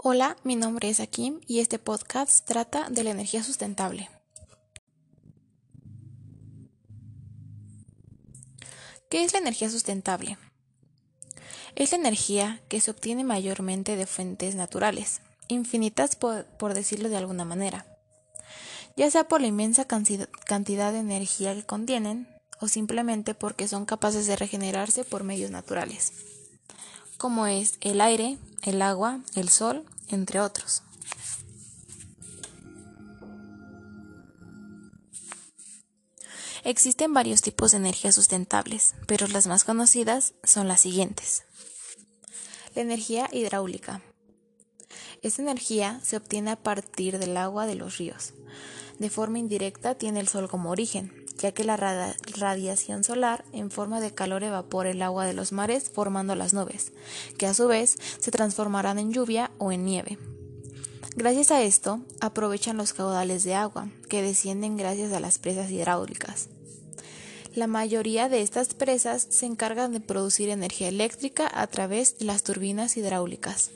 Hola, mi nombre es Akim y este podcast trata de la energía sustentable. ¿Qué es la energía sustentable? Es la energía que se obtiene mayormente de fuentes naturales, infinitas por, decirlo de alguna manera, ya sea por la inmensa cantidad de energía que contienen o simplemente porque son capaces de regenerarse por medios naturales, como es el aire, el agua, el sol, entre otros. Existen varios tipos de energías sustentables, pero las más conocidas son las siguientes. La energía hidráulica. Esta energía se obtiene a partir del agua de los ríos. De forma indirecta tiene el sol como origen, ya que la radiación solar en forma de calor evapora el agua de los mares formando las nubes, que a su vez se transformarán en lluvia o en nieve. Gracias a esto, aprovechan los caudales de agua, que descienden gracias a las presas hidráulicas. La mayoría de estas presas se encargan de producir energía eléctrica a través de las turbinas hidráulicas.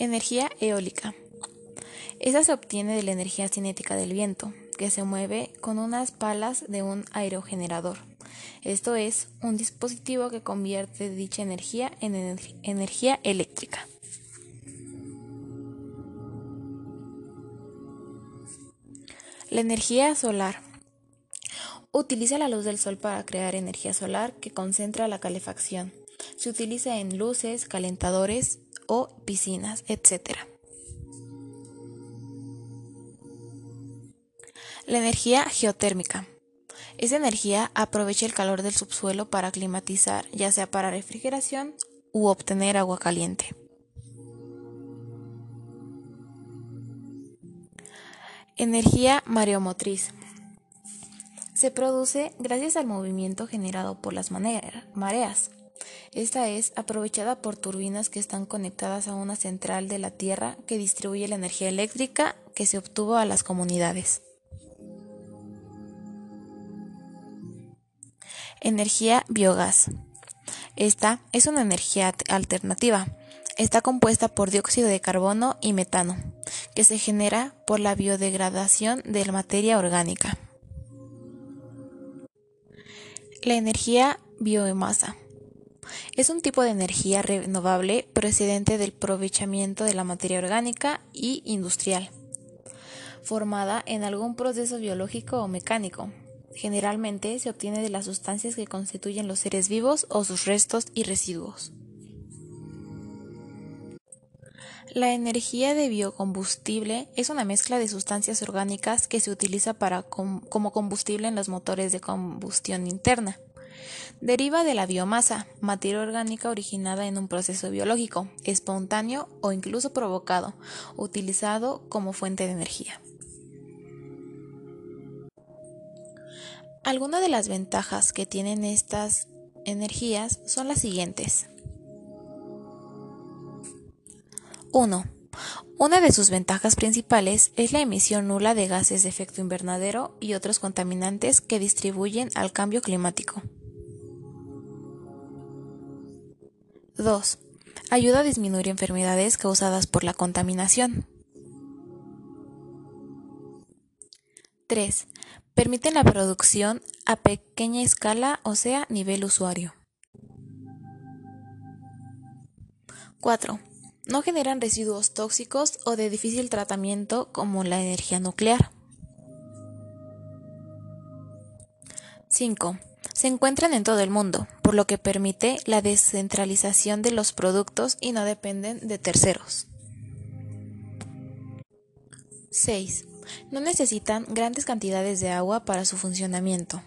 Energía eólica. Esa se obtiene de la energía cinética del viento, que se mueve con unas palas de un aerogenerador. Esto es, un dispositivo que convierte dicha energía en energía eléctrica. La energía solar. Utiliza la luz del sol para crear energía solar que concentra la calefacción. Se utiliza en luces, calentadores o piscinas, etc. La energía geotérmica. Esa energía aprovecha el calor del subsuelo para climatizar, ya sea para refrigeración u obtener agua caliente. Energía mareomotriz. Se produce gracias al movimiento generado por las mareas. Esta es aprovechada por turbinas que están conectadas a una central de la Tierra que distribuye la energía eléctrica que se obtuvo a las comunidades. Energía biogás. Esta es una energía alternativa. Está compuesta por dióxido de carbono y metano, que se genera por la biodegradación de la materia orgánica. La energía biomasa. Es un tipo de energía renovable procedente del aprovechamiento de la materia orgánica y industrial, formada en algún proceso biológico o mecánico, Generalmente se obtiene de las sustancias que constituyen los seres vivos o sus restos y residuos. La energía de biocombustible es una mezcla de sustancias orgánicas que se utiliza para como combustible en los motores de combustión interna. Deriva de la biomasa, materia orgánica originada en un proceso biológico, espontáneo o incluso provocado, utilizado como fuente de energía. Algunas de las ventajas que tienen estas energías son las siguientes. 1. Una de sus ventajas principales es la emisión nula de gases de efecto invernadero y otros contaminantes que distribuyen al cambio climático. 2. Ayuda a disminuir enfermedades causadas por la contaminación. 3. Permiten la producción a pequeña escala, o sea, nivel usuario. 4. No generan residuos tóxicos o de difícil tratamiento como la energía nuclear. 5. Se encuentran en todo el mundo, por lo que permite la descentralización de los productos y no dependen de terceros. 6. No necesitan grandes cantidades de agua para su funcionamiento.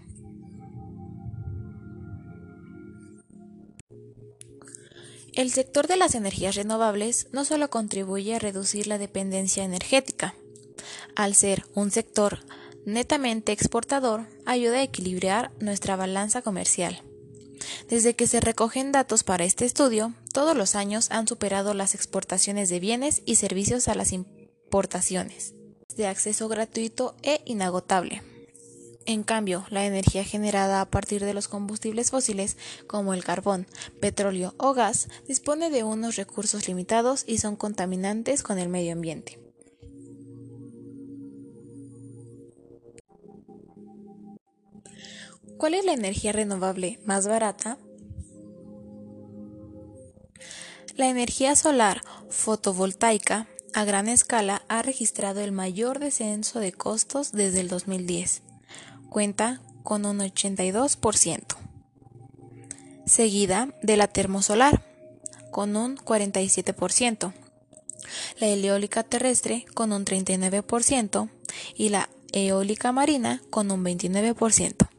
El sector de las energías renovables no solo contribuye a reducir la dependencia energética, al ser un sector netamente exportador, ayuda a equilibrar nuestra balanza comercial. Desde que se recogen datos para este estudio, todos los años han superado las exportaciones de bienes y servicios a las importaciones de acceso gratuito e inagotable. En cambio, la energía generada a partir de los combustibles fósiles, como el carbón, petróleo o gas, dispone de unos recursos limitados y son contaminantes con el medio ambiente. ¿Cuál es la energía renovable más barata? La energía solar fotovoltaica a gran escala ha registrado el mayor descenso de costos desde el 2010. Cuenta con un 82%, seguida de la termosolar con un 47%, la eólica terrestre con un 39% y la eólica marina con un 29%.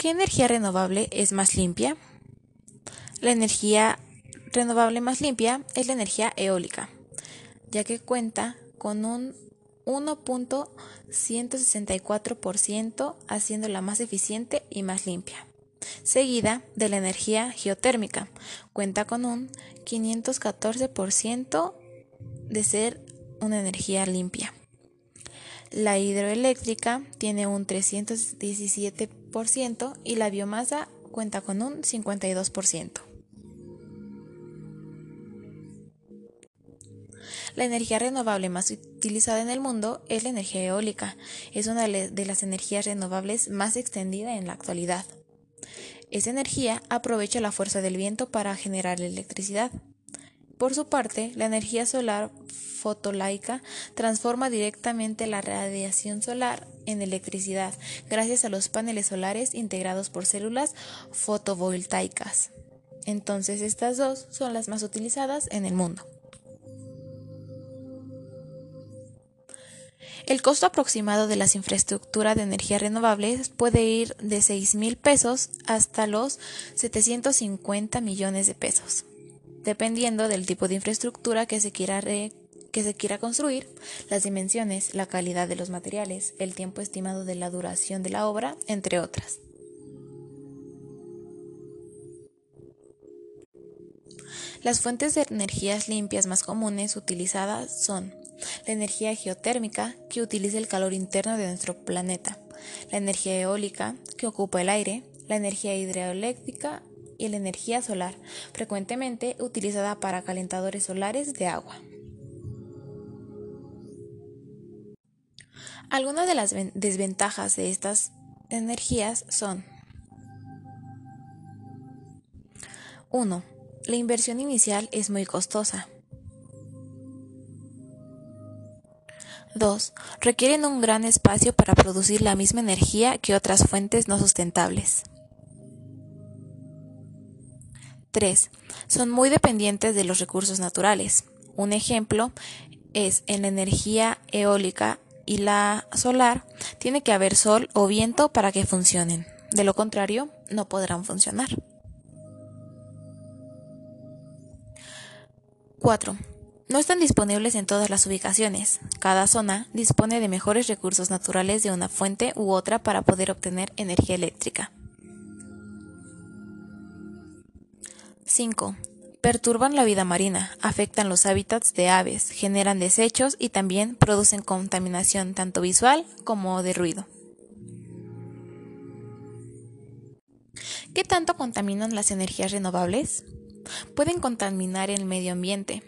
¿Qué energía renovable es más limpia? La energía renovable más limpia es la energía eólica, ya que cuenta con un 1.164%, haciéndola más eficiente y más limpia. Seguida de la energía geotérmica, cuenta con un 514% de ser una energía limpia. La hidroeléctrica tiene un 317% y la biomasa cuenta con un 52%. La energía renovable más utilizada en el mundo es la energía eólica. Es una de las energías renovables más extendida en la actualidad. Esa energía aprovecha la fuerza del viento para generar electricidad. Por su parte, la energía solar fotolaica transforma directamente la radiación solar en electricidad gracias a los paneles solares integrados por células fotovoltaicas. Entonces estas dos son las más utilizadas en el mundo. El costo aproximado de las infraestructuras de energía renovables puede ir de 6 mil pesos hasta los 750 millones de pesos, dependiendo del tipo de infraestructura que se quiera que se quiera construir, las dimensiones, la calidad de los materiales, el tiempo estimado de la duración de la obra, entre otras. Las fuentes de energías limpias más comunes utilizadas son la energía geotérmica, que utiliza el calor interno de nuestro planeta, la energía eólica, que ocupa el aire, la energía hidroeléctrica y la energía solar, frecuentemente utilizada para calentadores solares de agua. Algunas de las desventajas de estas energías son 1. La inversión inicial es muy costosa. 2. Requieren un gran espacio para producir la misma energía que otras fuentes no sustentables. 3. Son muy dependientes de los recursos naturales. Un ejemplo es en la energía eólica y la solar, tiene que haber sol o viento para que funcionen. De lo contrario, no podrán funcionar. 4. No están disponibles en todas las ubicaciones. Cada zona dispone de mejores recursos naturales de una fuente u otra para poder obtener energía eléctrica. 5. Perturban la vida marina, afectan los hábitats de aves, generan desechos y también producen contaminación tanto visual como de ruido. ¿Qué tanto contaminan las energías renovables? Pueden contaminar el medio ambiente,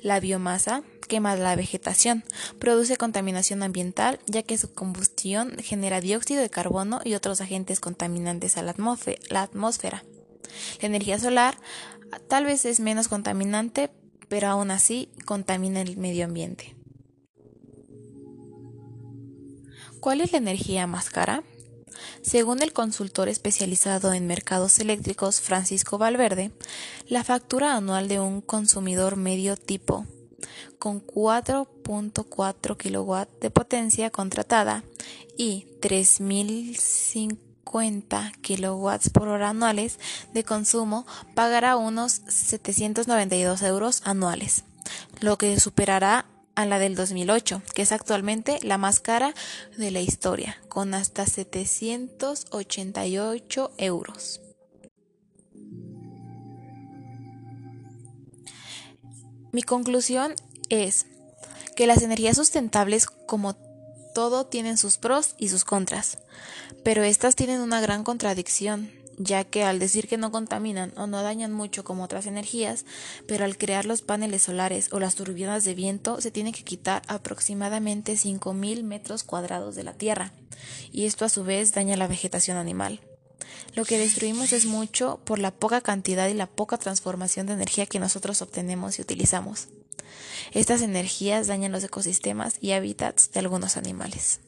la biomasa quema la vegetación, produce contaminación ambiental ya que su combustión genera dióxido de carbono y otros agentes contaminantes a la atmósfera. La energía solar tal vez es menos contaminante, pero aún así contamina el medio ambiente. ¿Cuál es la energía más cara? Según el consultor especializado en mercados eléctricos Francisco Valverde, la factura anual de un consumidor medio tipo con 4.4 kW de potencia contratada y 3.050 kW por hora anuales de consumo pagará unos 792 euros anuales, lo que superará a la del 2008, que es actualmente la más cara de la historia, con hasta 788 euros. Mi conclusión es que las energías sustentables como todo tiene sus pros y sus contras, pero estas tienen una gran contradicción, ya que al decir que no contaminan o no dañan mucho como otras energías, pero al crear los paneles solares o las turbinas de viento se tiene que quitar aproximadamente 5.000 metros cuadrados de la Tierra, y esto a su vez daña la vegetación animal. Lo que destruimos es mucho por la poca cantidad y la poca transformación de energía que nosotros obtenemos y utilizamos. Estas energías dañan los ecosistemas y hábitats de algunos animales.